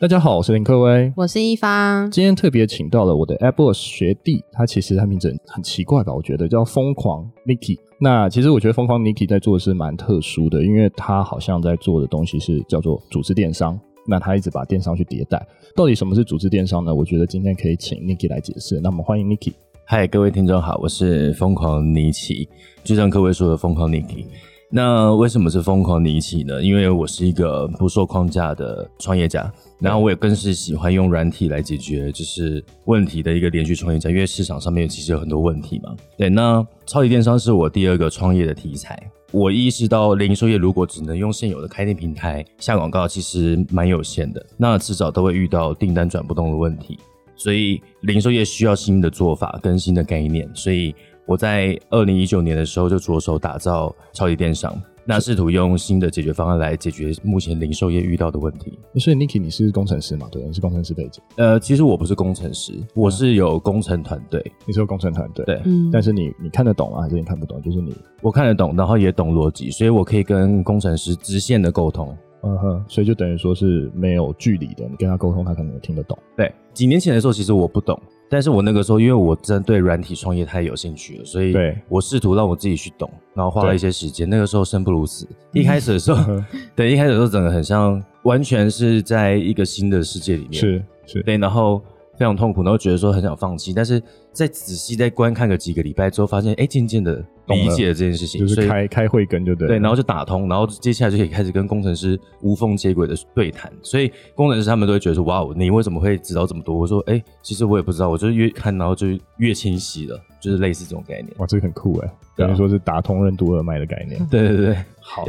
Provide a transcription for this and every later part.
大家好，我是林克威，我是一方。今天特别请到了我的 AppWorks 学弟，他其实他名字很奇怪吧？我觉得叫疯狂 Nicky。那其实我觉得疯狂 Nicky 在做的是蛮特殊的，因为他好像在做的东西是叫做组织电商。那他一直把电商去迭代，到底什么是组织电商呢？我觉得今天可以请 Nicky 来解释。那么欢迎 Nicky。嗨，各位听众好，我是疯狂尼奇，就像各位说的疯狂 Nicky。那为什么是疯狂尼奇呢？因为我是一个不受框架的创业家。然后我也更是喜欢用软体来解决就是问题的一个连续创业家，因为市场上面其实有很多问题嘛。对，那超级电商是我第二个创业的题材。我意识到零售业如果只能用现有的开店平台下广告，其实蛮有限的，那迟早都会遇到订单转不动的问题。所以零售业需要新的做法跟新的概念。所以我在二零一九年的时候就着手打造超级电商。那试图用新的解决方案来解决目前零售业遇到的问题。所以，Nicky，你是工程师嘛？对，你是工程师背景。呃，其实我不是工程师，我是有工程团队。你是有工程团队，对。嗯。但是你你看得懂啊，还是你看不懂？就是你，我看得懂，然后也懂逻辑，所以我可以跟工程师直线的沟通。嗯哼。所以就等于说是没有距离的，你跟他沟通，他可能也听得懂。对。几年前的时候，其实我不懂。但是我那个时候，因为我真对软体创业太有兴趣了，所以我试图让我自己去懂，然后花了一些时间。那个时候生不如死，一开始的时候，对，一开始的时候整个很像，完全是在一个新的世界里面，是是，对，然后。非常痛苦，然后觉得说很想放弃，但是在仔细再观看个几个礼拜之后，发现哎，渐渐的理解这件事情，就是开开会跟就对，对，然后就打通，然后接下来就可以开始跟工程师无缝接轨的对谈，所以工程师他们都会觉得说，哇，你为什么会知道这么多？我说，哎，其实我也不知道，我就是越看然后就越清晰了，就是类似这种概念。哇，这个很酷哎，等于说是打通任督二脉的概念。对对对，好。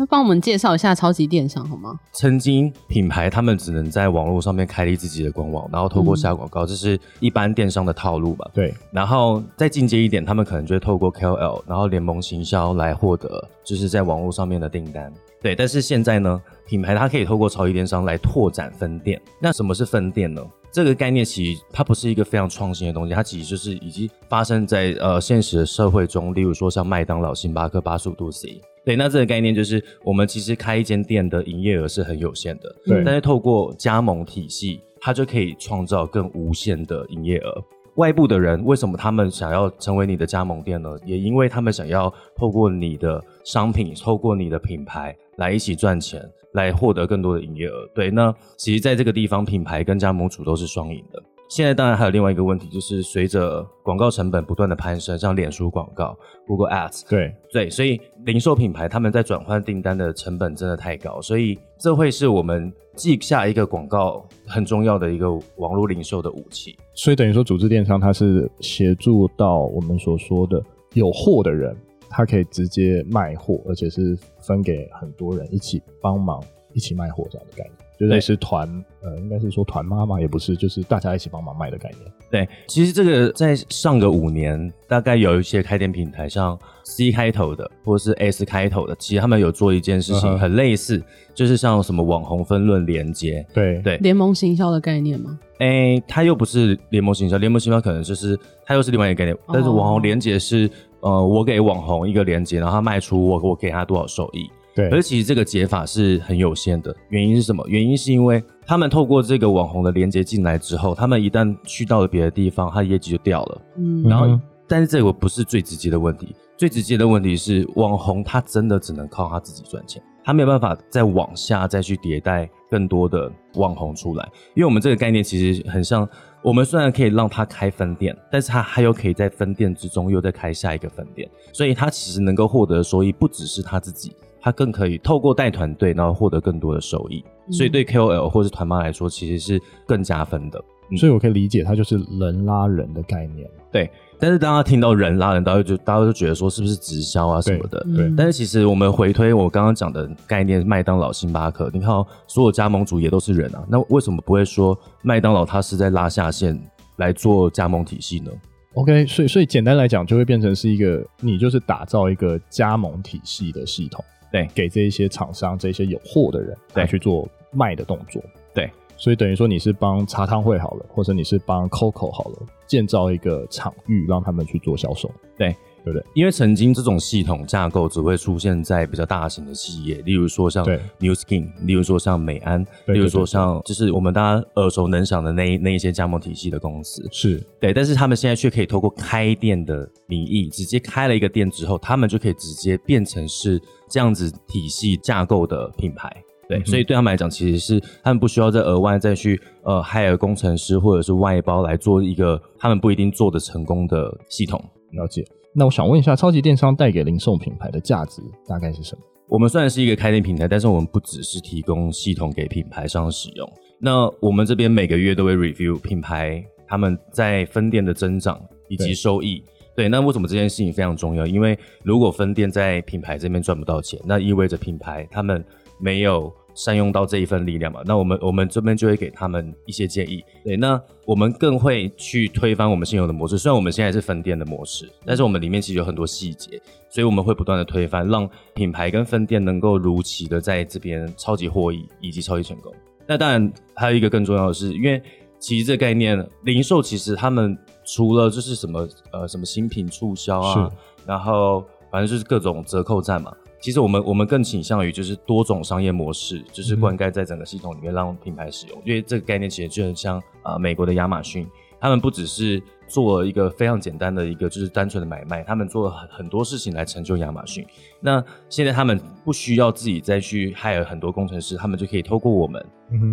那帮我们介绍一下超级电商好吗？曾经品牌他们只能在网络上面开立自己的官网，然后透过下广告，这是一般电商的套路吧？对。然后再进阶一点，他们可能就会透过 KOL，然后联盟行销来获得，就是在网络上面的订单。对。但是现在呢，品牌它可以透过超级电商来拓展分店。那什么是分店呢？这个概念其实它不是一个非常创新的东西，它其实就是已经发生在呃现实的社会中，例如说像麦当劳、星巴克、八十五度 C。对，那这个概念就是，我们其实开一间店的营业额是很有限的，对。但是透过加盟体系，它就可以创造更无限的营业额。外部的人为什么他们想要成为你的加盟店呢？也因为他们想要透过你的商品，透过你的品牌来一起赚钱，来获得更多的营业额。对，那其实在这个地方，品牌跟加盟主都是双赢的。现在当然还有另外一个问题，就是随着广告成本不断的攀升，像脸书广告、Google Ads，对对，所以零售品牌他们在转换订单的成本真的太高，所以这会是我们记下一个广告很重要的一个网络零售的武器。所以等于说，组织电商它是协助到我们所说的有货的人，他可以直接卖货，而且是分给很多人一起帮忙一起卖货这样的概念。就类似团，呃，应该是说团妈妈也不是，就是大家一起帮忙卖的概念。对，其实这个在上个五年，大概有一些开店平台，像 C 开头的或者是 S 开头的，其实他们有做一件事情很类似，嗯、就是像什么网红分论连接，对对，联盟行销的概念吗？哎、欸，它又不是联盟行销，联盟行销可能就是它又是另外一个概念，哦、但是网红连接是，呃，我给网红一个连接，然后他卖出我我给他多少收益。对，而其实这个解法是很有限的，原因是什么？原因是因为他们透过这个网红的连接进来之后，他们一旦去到了别的地方，他业绩就掉了。嗯，然后，但是这个不是最直接的问题，最直接的问题是网红他真的只能靠他自己赚钱，他没有办法再往下再去迭代更多的网红出来，因为我们这个概念其实很像，我们虽然可以让他开分店，但是他还有可以在分店之中又再开下一个分店，所以他其实能够获得的收益不只是他自己。他更可以透过带团队，然后获得更多的收益，嗯、所以对 KOL 或是团妈来说，其实是更加分的。嗯、所以我可以理解，它就是人拉人的概念。对，但是当他听到人拉人，大家就大家就觉得说是不是直销啊什么的？对。对但是其实我们回推我刚刚讲的概念，麦当劳、星巴克，你看所有加盟主也都是人啊，那为什么不会说麦当劳他是在拉下线来做加盟体系呢？OK，所以所以简单来讲，就会变成是一个你就是打造一个加盟体系的系统。对，给这一些厂商、这些有货的人来去做卖的动作。对，所以等于说你是帮茶汤会好了，或者你是帮 Coco 好了，建造一个场域让他们去做销售。对，对不对？因为曾经这种系统架构只会出现在比较大型的企业，例如说像 New Skin，例如说像美安，例如说像就是我们大家耳熟能详的那那一些加盟体系的公司，是对。但是他们现在却可以透过开店的名义，直接开了一个店之后，他们就可以直接变成是这样子体系架构的品牌。对，嗯、所以对他们来讲，其实是他们不需要再额外再去呃 hire 工程师或者是外包来做一个他们不一定做的成功的系统。了解。那我想问一下，超级电商带给零售品牌的价值大概是什么？我们虽然是一个开店平台，但是我们不只是提供系统给品牌商使用。那我们这边每个月都会 review 品牌他们在分店的增长以及收益。对，对，那为什么这件事情非常重要？因为如果分店在品牌这边赚不到钱，那意味着品牌他们没有。善用到这一份力量嘛，那我们我们这边就会给他们一些建议。对，那我们更会去推翻我们现有的模式。虽然我们现在是分店的模式，但是我们里面其实有很多细节，所以我们会不断的推翻，让品牌跟分店能够如期的在这边超级获益以及超级成功。那当然还有一个更重要的是，因为其实这个概念，零售其实他们除了就是什么呃什么新品促销啊，然后反正就是各种折扣战嘛。其实我们我们更倾向于就是多种商业模式，就是灌溉在整个系统里面让品牌使用。嗯、因为这个概念其实就很像啊、呃，美国的亚马逊，他们不只是做了一个非常简单的一个就是单纯的买卖，他们做了很很多事情来成就亚马逊。那现在他们不需要自己再去 hire 很多工程师，他们就可以透过我们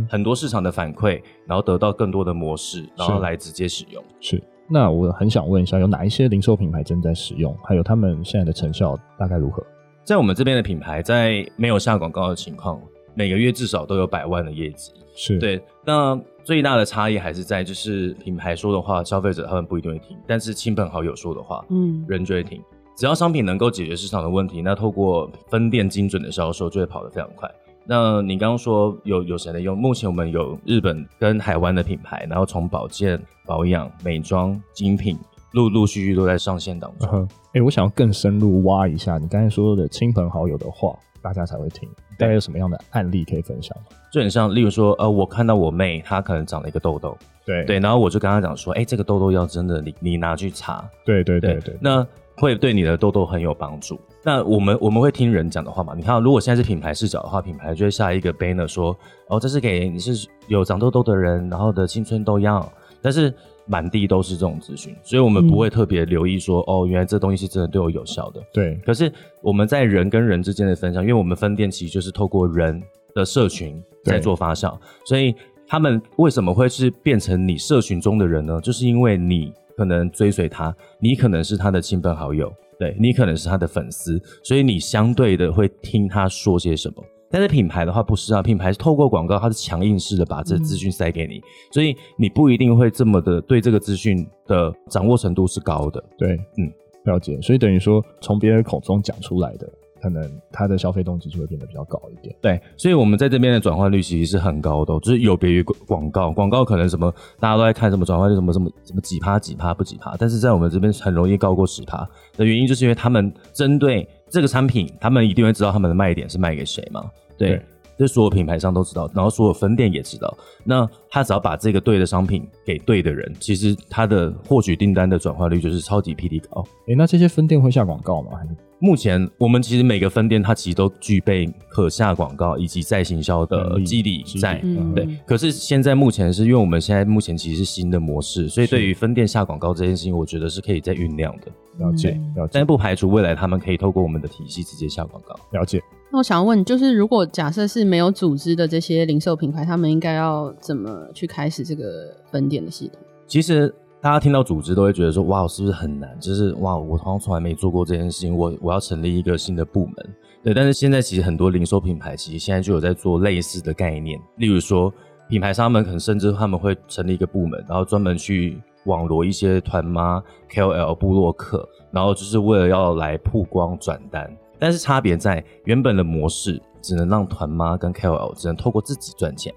很多市场的反馈，然后得到更多的模式，然后来直接使用。是。那我很想问一下，有哪一些零售品牌正在使用？还有他们现在的成效大概如何？在我们这边的品牌，在没有下广告的情况，每个月至少都有百万的业绩。是对。那最大的差异还是在，就是品牌说的话，消费者他们不一定会听；但是亲朋好友说的话，嗯，人就会听。只要商品能够解决市场的问题，那透过分店精准的销售，就会跑得非常快。那你刚刚说有有谁能用？目前我们有日本跟台湾的品牌，然后从保健、保养、美妆、精品。陆陆续续都在上线当中。哎、嗯欸，我想要更深入挖一下你刚才说的亲朋好友的话，大家才会听。大概有什么样的案例可以分享吗？就很像，例如说，呃，我看到我妹她可能长了一个痘痘，对对，然后我就跟她讲说，哎、欸，这个痘痘要真的你你拿去擦，对对对对，对，那会对你的痘痘很有帮助。那我们我们会听人讲的话嘛？你看，如果现在是品牌视角的话，品牌就会下一个 banner 说，哦，这是给你是有长痘痘的人，然后的青春痘样，但是。满地都是这种资讯，所以我们不会特别留意说，嗯、哦，原来这东西是真的对我有效的。对。可是我们在人跟人之间的分享，因为我们分店其实就是透过人的社群在做发酵，所以他们为什么会是变成你社群中的人呢？就是因为你可能追随他，你可能是他的亲朋好友，对，你可能是他的粉丝，所以你相对的会听他说些什么。但是品牌的话不是啊，品牌是透过广告，它是强硬式的把这资讯塞给你，嗯，所以你不一定会这么的对这个资讯的掌握程度是高的。对，嗯，了解。所以等于说从别人口中讲出来的，可能他的消费动机就会变得比较高一点。对，所以我们在这边的转换率其实是很高的，就是有别于广告，广告可能什么大家都在看什么转换率什么什么什么几趴几趴不几趴，但是在我们这边很容易高过十趴的原因，就是因为他们针对。这个产品，他们一定会知道他们的卖点是卖给谁吗？对，这所有品牌商都知道，然后所有分店也知道。那他只要把这个对的商品给对的人，其实他的获取订单的转化率就是超级霹雳高。诶，那这些分店会下广告吗？还是？目前我们其实每个分店它其实都具备可下广告以及再行销的基底在，对。可是现在目前是因为我们现在目前其实是新的模式，所以对于分店下广告这件事情，我觉得是可以再酝酿的。了解，了解。但不排除未来他们可以透过我们的体系直接下广告。了解。那我想要问，就是如果假设是没有组织的这些零售品牌，他们应该要怎么去开始这个分店的系统？其实。大家听到组织都会觉得说：“哇，是不是很难？就是哇，我好像从来没做过这件事情。我我要成立一个新的部门，对。但是现在其实很多零售品牌其实现在就有在做类似的概念。例如说，品牌商们可能甚至他们会成立一个部门，然后专门去网罗一些团妈、KOL、部落客，然后就是为了要来曝光转单。但是差别在原本的模式只能让团妈跟 KOL 只能透过自己赚钱，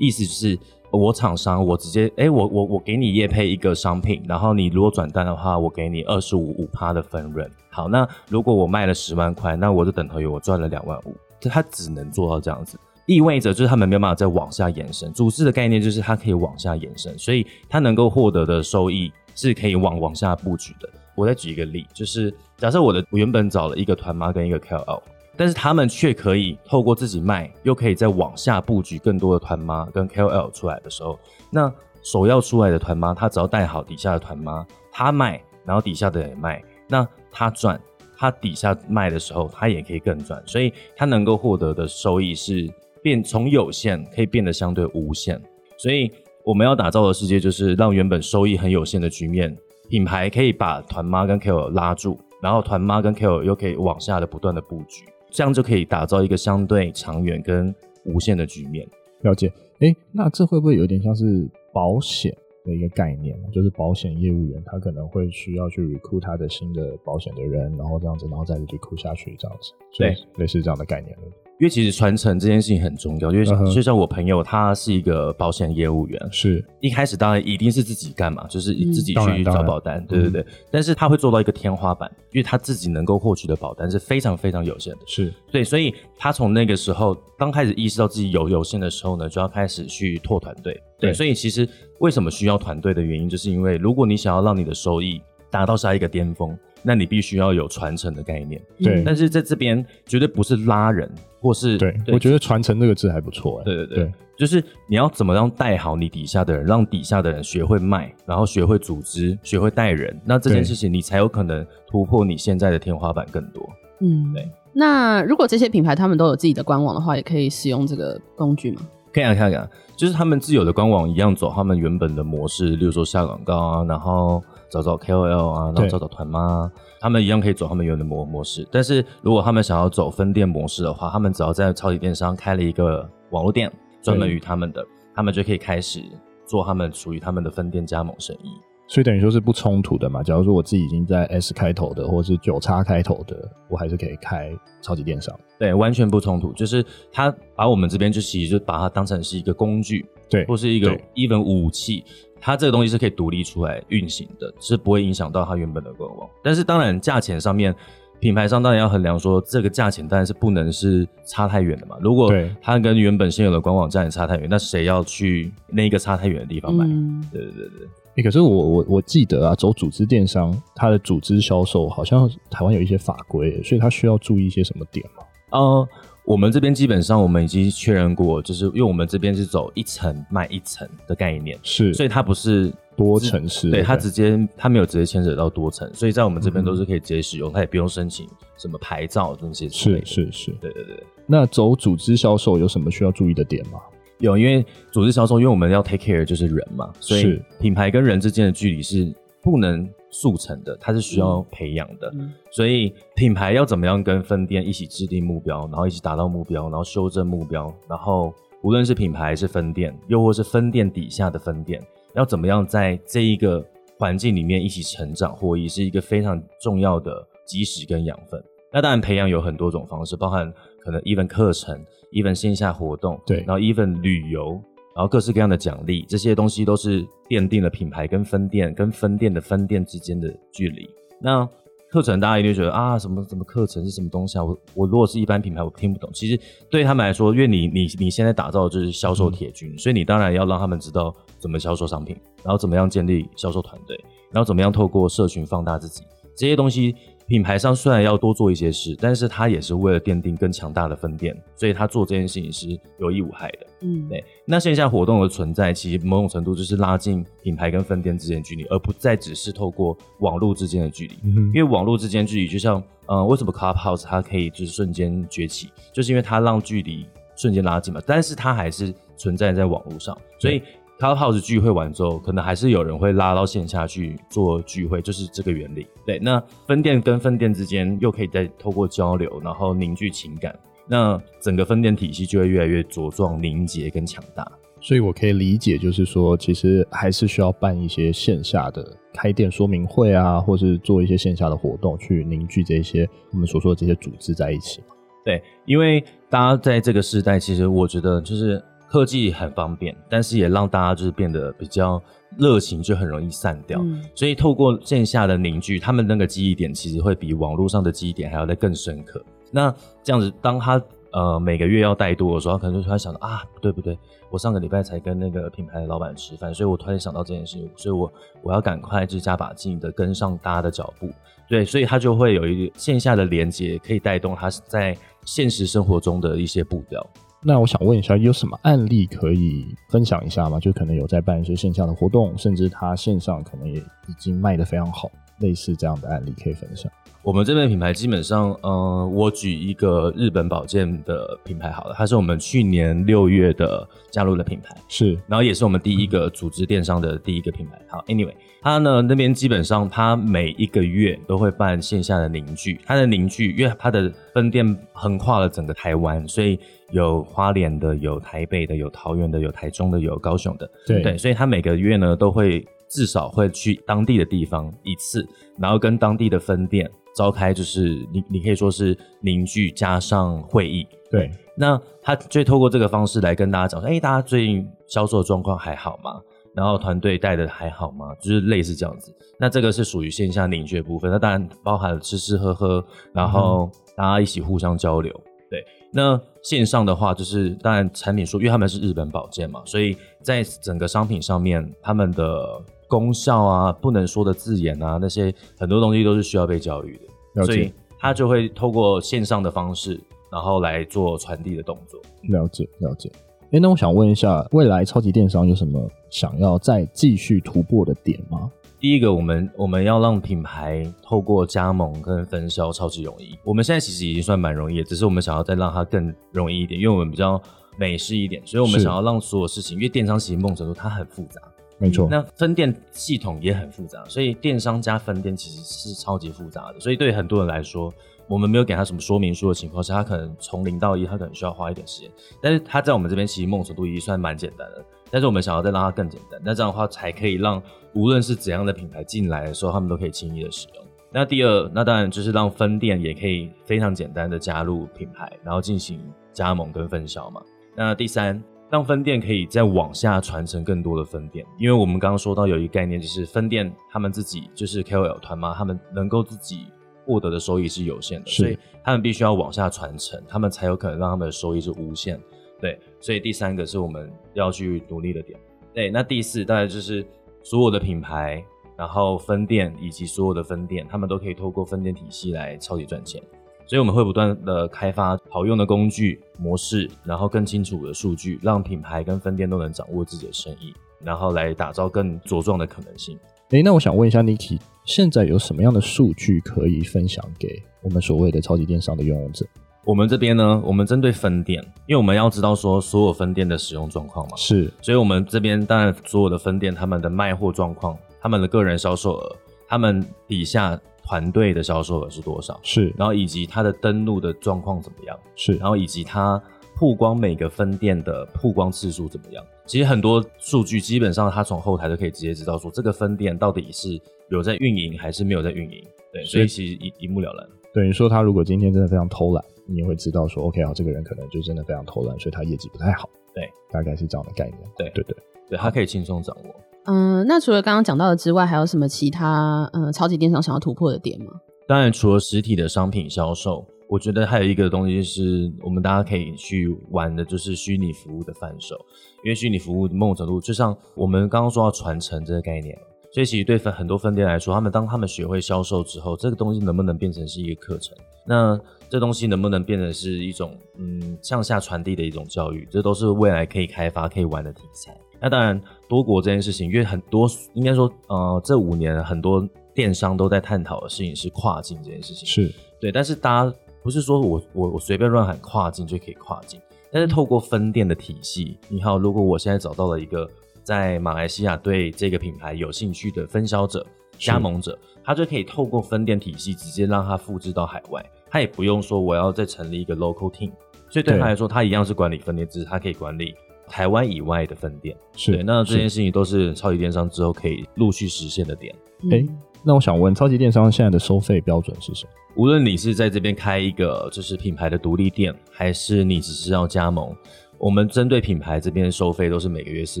意思就是。”我厂商，我直接哎、我我我给你业配一个商品，然后你如果转单的话，我给你二十五五趴的分润。好，那如果我卖了十万块，那我的等头鱼我赚了两万五，就他只能做到这样子，意味着就是他们没有办法再往下延伸。组织的概念就是它可以往下延伸，所以它能够获得的收益是可以往往下布局的。我再举一个例，就是假设我的我原本找了一个团妈跟一个 KOL，但是他们却可以透过自己卖，又可以再往下布局更多的团妈跟 KOL 出来的时候，那首要出来的团妈，他只要带好底下的团妈，他卖，然后底下的也卖，那他赚，他底下卖的时候，他也可以更赚，所以他能够获得的收益是变从有限可以变得相对无限，所以。我们要打造的世界就是让原本收益很有限的局面，品牌可以把团妈跟 KOL 拉住，然后团妈跟 KOL 又可以往下的不断的布局，这样就可以打造一个相对长远跟无限的局面。了解，诶，那这会不会有点像是保险的一个概念？就是保险业务员他可能会需要去 recruit 他的新的保险的人，然后这样子，然后再 recruit 下去这样子，对，类似这样的概念。因为其实传承这件事情很重要，因为就像我朋友，他是一个保险业务员，是一开始当然一定是自己干嘛，就是自己去找保单，对对对。但是他会做到一个天花板，因为他自己能够获取的保单是非常非常有限的，是对，所以他从那个时候刚开始意识到自己有有限的时候呢，就要开始去拓团队。对，所以其实为什么需要团队的原因，就是因为如果你想要让你的收益达到下一个巅峰。那你必须要有传承的概念，对。但是在这边绝对不是拉人，或是对。我觉得传承这个字还不错，哎。对对对，对，就是你要怎么样带好你底下的人，让底下的人学会卖，然后学会组织，学会带人。那这件事情你才有可能突破你现在的天花板更多。嗯，对。那如果这些品牌他们都有自己的官网的话，也可以使用这个工具吗？可以啊，可以啊。就是他们自有的官网一样走他们原本的模式，例如说下广告啊，然后。找找 KOL 啊，然后找找团妈，他们一样可以走他们原有的模模式。但是如果他们想要走分店模式的话，他们只要在超级电商开了一个网络店，专门于他们的，他们就可以开始做他们属于他们的分店加盟生意。所以等于说是不冲突的嘛？假如说我自己已经在 S 开头的，或者是九叉开头的，我还是可以开超级电商。对，完全不冲突。就是他把我们这边就其实就把它当成是一个工具，对，或是一个 even 武器。它这个东西是可以独立出来运行的，是不会影响到它原本的官网。但是当然，价钱上面，品牌商当然要衡量说，这个价钱当然是不能是差太远的嘛。如果它跟原本现有的官网价钱差太远，那谁要去那个差太远的地方买？嗯、对对对对。欸、可是我我我记得啊，走组织电商，它的组织销售好像台湾有一些法规，所以它需要注意一些什么点吗？呃。我们这边基本上我们已经确认过，就是因为我们这边是走一层卖一层的概念，是，所以它不是多层式，对，它直接它没有直接牵扯到多层，所以在我们这边都是可以直接使用，它、嗯、也不用申请什么牌照这些。是是是，对对对。那走组织销售有什么需要注意的点吗？有，因为组织销售，因为我们要 take care 就是人嘛，所以品牌跟人之间的距离是不能速成的，它是需要培养的，嗯，所以品牌要怎么样跟分店一起制定目标，然后一起达到目标，然后修正目标，然后无论是品牌还是分店，又或是分店底下的分店，要怎么样在这一个环境里面一起成长，获益是一个非常重要的基石跟养分。那当然培养有很多种方式，包含可能 even 课程，even 线下活动，对，然后 even 旅游。然后各式各样的奖励，这些东西都是奠定了品牌跟分店跟分店的分店之间的距离。那课程大家一定觉得啊，什么什么课程是什么东西啊？我我如果是一般品牌，我听不懂。其实对他们来说，因为你你你现在打造的就是销售铁军，嗯，所以你当然要让他们知道怎么销售商品，然后怎么样建立销售团队，然后怎么样透过社群放大自己这些东西。品牌商虽然要多做一些事，但是他也是为了奠定更强大的分店，所以他做这件事情是有益无害的。嗯，对。那线下活动的存在，其实某种程度就是拉近品牌跟分店之间的距离，而不再只是透过网络之间的距离。嗯。因为网络之间距离，就像呃，为什么 Clubhouse 它可以就是瞬间崛起，就是因为它让距离瞬间拉近嘛。但是它还是存在在网络上，所以。Clubhouse 聚会完之后，可能还是有人会拉到线下去做聚会，就是这个原理。对，那分店跟分店之间又可以再透过交流，然后凝聚情感，那整个分店体系就会越来越茁壮、凝结跟强大。所以我可以理解，就是说，其实还是需要办一些线下的开店说明会啊，或是做一些线下的活动，去凝聚这些我们所说的这些组织在一起。对，因为大家在这个时代，其实我觉得就是。科技很方便，但是也让大家就是变得比较热情，就很容易散掉。嗯。所以透过线下的凝聚，他们那个记忆点其实会比网络上的记忆点还要再更深刻。那这样子，当他呃每个月要带多的时候，他可能就突然想到啊，不对不对，我上个礼拜才跟那个品牌的老板吃饭，所以我突然想到这件事情，所以我我要赶快就加把劲的跟上大家的脚步，对，所以他就会有一个线下的连接，可以带动他在现实生活中的一些步调。那我想问一下，有什么案例可以分享一下吗？就可能有在办一些线下的活动，甚至他线上可能也已经卖得非常好，类似这样的案例可以分享。我们这边品牌基本上，呃，我举一个日本保健的品牌好了，它是我们去年六月的加入的品牌，是，然后也是我们第一个组织电商的第一个品牌。好，Anyway，它呢那边基本上它每一个月都会办线下的凝聚，它的凝聚，因为它的分店横跨了整个台湾，所以有花莲的，有台北的，有桃园的，有台中的，有高雄的，对对，所以他每个月呢都会至少会去当地的地方一次，然后跟当地的分店。召开就是你，你可以说是凝聚加上会议，对。那他就透过这个方式来跟大家讲说，哎、欸，大家最近销售状况还好吗？然后团队带的还好吗？就是类似这样子。那这个是属于线下凝聚的部分，那当然包含了吃吃喝喝，然后大家一起互相交流。嗯、对。那线上的话，就是当然产品说，因为他们是日本保健嘛，所以在整个商品上面，他们的。功效啊，不能说的字眼啊，那些很多东西都是需要被教育的，所以他就会透过线上的方式，然后来做传递的动作。了解，了解。哎，那我想问一下，未来超级电商有什么想要再继续突破的点吗？第一个，我们我们要让品牌透过加盟跟分销超级容易。我们现在其实已经算蛮容易的，只是我们想要再让它更容易一点，因为我们比较美式一点，所以我们想要让所有事情，因为电商其实梦程度它很复杂。没错，那分店系统也很复杂，所以电商加分店其实是超级复杂的。所以对很多人来说，我们没有给他什么说明书的情况下，他可能从零到一，他可能需要花一点时间。但是他在我们这边其实梦程度已经算蛮简单的，但是我们想要再让它更简单，那这样的话才可以让无论是怎样的品牌进来的时候，他们都可以轻易的使用。那第二，那当然就是让分店也可以非常简单的加入品牌，然后进行加盟跟分销嘛。那第三。让分店可以再往下传承更多的分店，因为我们刚刚说到有一个概念，就是分店他们自己就是 KOL 团嘛，他们能够自己获得的收益是有限的，所以他们必须要往下传承，他们才有可能让他们的收益是无限。对，所以第三个是我们要去努力的点。对，那第四大概就是所有的品牌，然后分店以及所有的分店，他们都可以透过分店体系来超级赚钱。所以我们会不断的开发好用的工具模式，然后更清楚的数据，让品牌跟分店都能掌握自己的生意，然后来打造更茁壮的可能性。诶，那我想问一下 Niki，现在有什么样的数据可以分享给我们所谓的超级电商的拥有者？我们这边呢，我们针对分店，因为我们要知道说所有分店的使用状况嘛，是，所以我们这边当然所有的分店他们的卖货状况，他们的个人销售额，他们底下。团队的销售额是多少？是，然后以及它的登录的状况怎么样？是，然后以及它曝光每个分店的曝光次数怎么样？其实很多数据基本上它从后台都可以直接知道说这个分店到底是有在运营还是没有在运营。对，所以其实一一目了然。等于说他如果今天真的非常偷懒，你也会知道说 OK 啊，这个人可能就真的非常偷懒，所以他业绩不太好。对，大概是这样的概念。对对对对，他可以轻松掌握。嗯，那除了刚刚讲到的之外，还有什么其他嗯超级电商想要突破的点吗？当然，除了实体的商品销售，我觉得还有一个东西是我们大家可以去玩的，就是虚拟服务的贩售。因为虚拟服务某种程度，就像我们刚刚说到传承这个概念，所以其实对分很多分店来说，他们当他们学会销售之后，这个东西能不能变成是一个课程？那这东西能不能变成是一种嗯向下传递的一种教育？这都是未来可以开发、可以玩的题材。那当然，多国这件事情，因为很多应该说，呃，这五年很多。电商都在探讨的事情是跨境这件事情，是对，但是大家不是说我我我随便乱喊跨境就可以跨境，但是透过分店的体系，你好，如果我现在找到了一个在马来西亚对这个品牌有兴趣的分销者、加盟者，他就可以透过分店体系直接让他复制到海外，他也不用说我要再成立一个 local team，所以对他来说，他一样是管理分店，只是他可以管理台湾以外的分店，是对，那这件事情都是超级电商之后可以陆续实现的点，欸那我想问，超级电商现在的收费标准是什么？无论你是在这边开一个就是品牌的独立店，还是你只是要加盟，我们针对品牌这边收费都是每个月四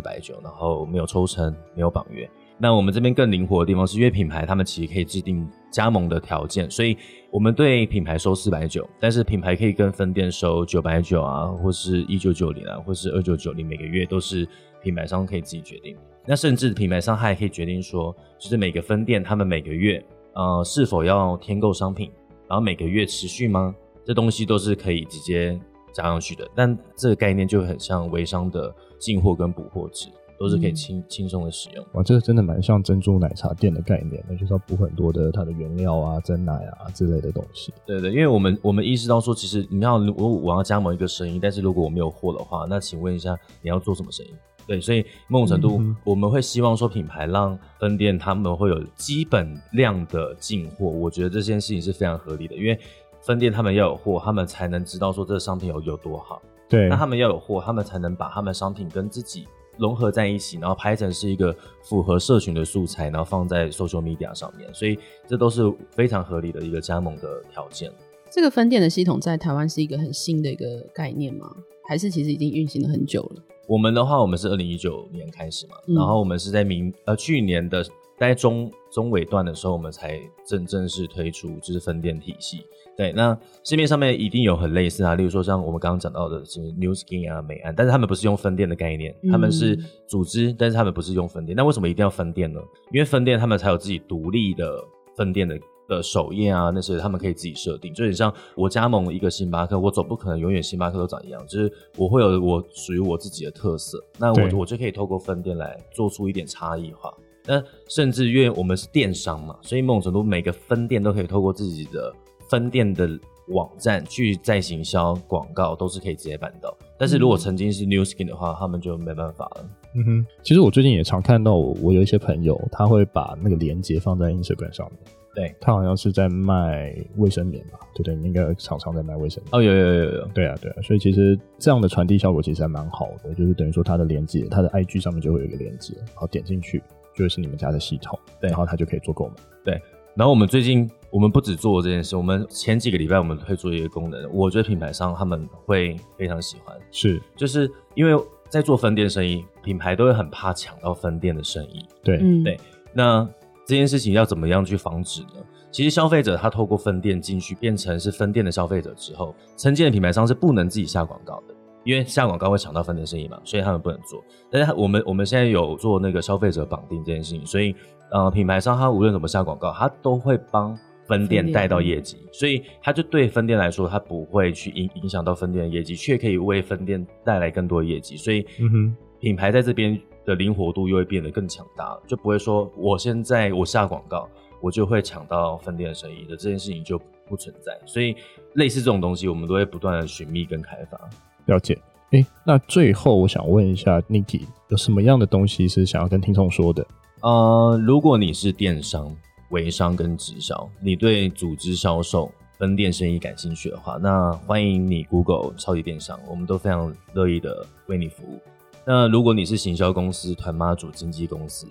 百九，然后没有抽成，没有绑约。那我们这边更灵活的地方是，因为品牌他们其实可以制定加盟的条件，所以我们对品牌收四百九，但是品牌可以跟分店收九百九啊，或是一九九零啊，或是二九九零，每个月都是品牌商可以自己决定。那甚至品牌商还可以决定说，就是每个分店他们每个月呃是否要添购商品，然后每个月持续吗？这东西都是可以直接加上去的。但这个概念就很像微商的进货跟补货制。都是可以轻轻松的使用。哇，这个真的蛮像珍珠奶茶店的概念，那就是要补很多的它的原料啊、珍奶啊之类的东西。对对，因为我们我们意识到说，其实你要我我要加盟一个生意，但是如果我没有货的话，那请问一下你要做什么生意？对，所以某种程度、嗯、我们会希望说品牌让分店他们会有基本量的进货，我觉得这件事情是非常合理的，因为分店他们要有货，他们才能知道说这个商品有有多好。对，那他们要有货，他们才能把他们商品跟自己。融合在一起，然后拍成是一个符合社群的素材，然后放在 social media 上面，所以这都是非常合理的一个加盟的条件。这个分店的系统在台湾是一个很新的一个概念吗？还是其实已经运行了很久了？我们的话，我们是二零一九年开始嘛，嗯、然后我们是在明呃去年的在中中尾段的时候，我们才正正式推出就是分店体系。对，那市面上面一定有很类似啊，例如说像我们刚刚讲到的，是 New Skin 啊、美安，但是他们不是用分店的概念，他们是组织，但是他们不是用分店。那为什么一定要分店呢？因为分店他们才有自己独立的分店的的首页啊，那些他们可以自己设定。就很像我加盟一个星巴克，我总不可能永远星巴克都长一样，就是我会有我属于我自己的特色，那我我就可以透过分店来做出一点差异化。那甚至因为我们是电商嘛，所以某种程度每个分店都可以透过自己的。分店的网站去再行销广告都是可以直接办到，但是如果曾经是 New Skin 的话，他们就没办法了。嗯哼，其实我最近也常看到我，我有一些朋友他会把那个链接放在 Instagram 上面。对，他好像是在卖卫生棉吧？对对，应该常常在卖卫生棉。哦，有有有有，对啊对啊，所以其实这样的传递效果其实还蛮好的，就是等于说它的链接，它的 IG 上面就会有一个链接，然后点进去就是你们家的系统，对，然后他就可以做购买。对。然后我们最近，我们不止做这件事，我们前几个礼拜我们推出一个功能，我觉得品牌商他们会非常喜欢，是，就是因为在做分店生意，品牌都会很怕抢到分店的生意，对，嗯、对。那这件事情要怎么样去防止呢？其实消费者他透过分店进去变成是分店的消费者之后，曾经的品牌商是不能自己下广告的，因为下广告会抢到分店生意嘛，所以他们不能做。但是我们我们现在有做那个消费者绑定这件事情，所以。呃，品牌商他无论怎么下广告，他都会帮分店带到业绩，所以他就对分店来说，他不会去影影响到分店的业绩，却可以为分店带来更多的业绩。所以，嗯哼，品牌在这边的灵活度又会变得更强大，就不会说我现在我下广告，我就会抢到分店的生意的这件事情就不存在。所以，类似这种东西，我们都会不断的寻觅跟开发。了解。诶，那最后我想问一下 Niki，有什么样的东西是想要跟听众说的？呃，如果你是电商、微商跟直销，你对组织销售、分店生意感兴趣的话，那欢迎你 Google 超级电商，我们都非常乐意的为你服务。那如果你是行销公司、团妈组经纪公司，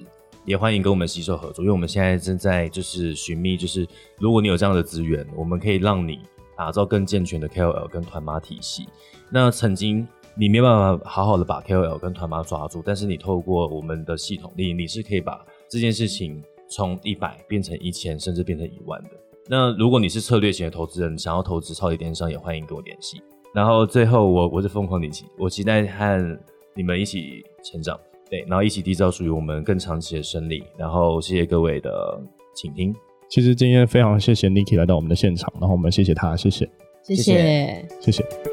也欢迎跟我们携手合作，因为我们现在正在就是寻觅，就是如果你有这样的资源，我们可以让你打造更健全的 KOL 跟团妈体系。那曾经。你没办法好好的把 KOL 跟团妈抓住，但是你透过我们的系统力，你是可以把这件事情从一百变成一千，甚至变成一万的。那如果你是策略型的投资人，想要投资超级电商，也欢迎跟我联系。然后最后我，我是疯狂李琦，我期待和你们一起成长，对，然后一起缔造属于我们更长期的胜利。然后谢谢各位的倾听。其实今天非常谢谢 Niki 来到我们的现场，然后我们谢谢他，谢谢，谢谢，谢谢。谢谢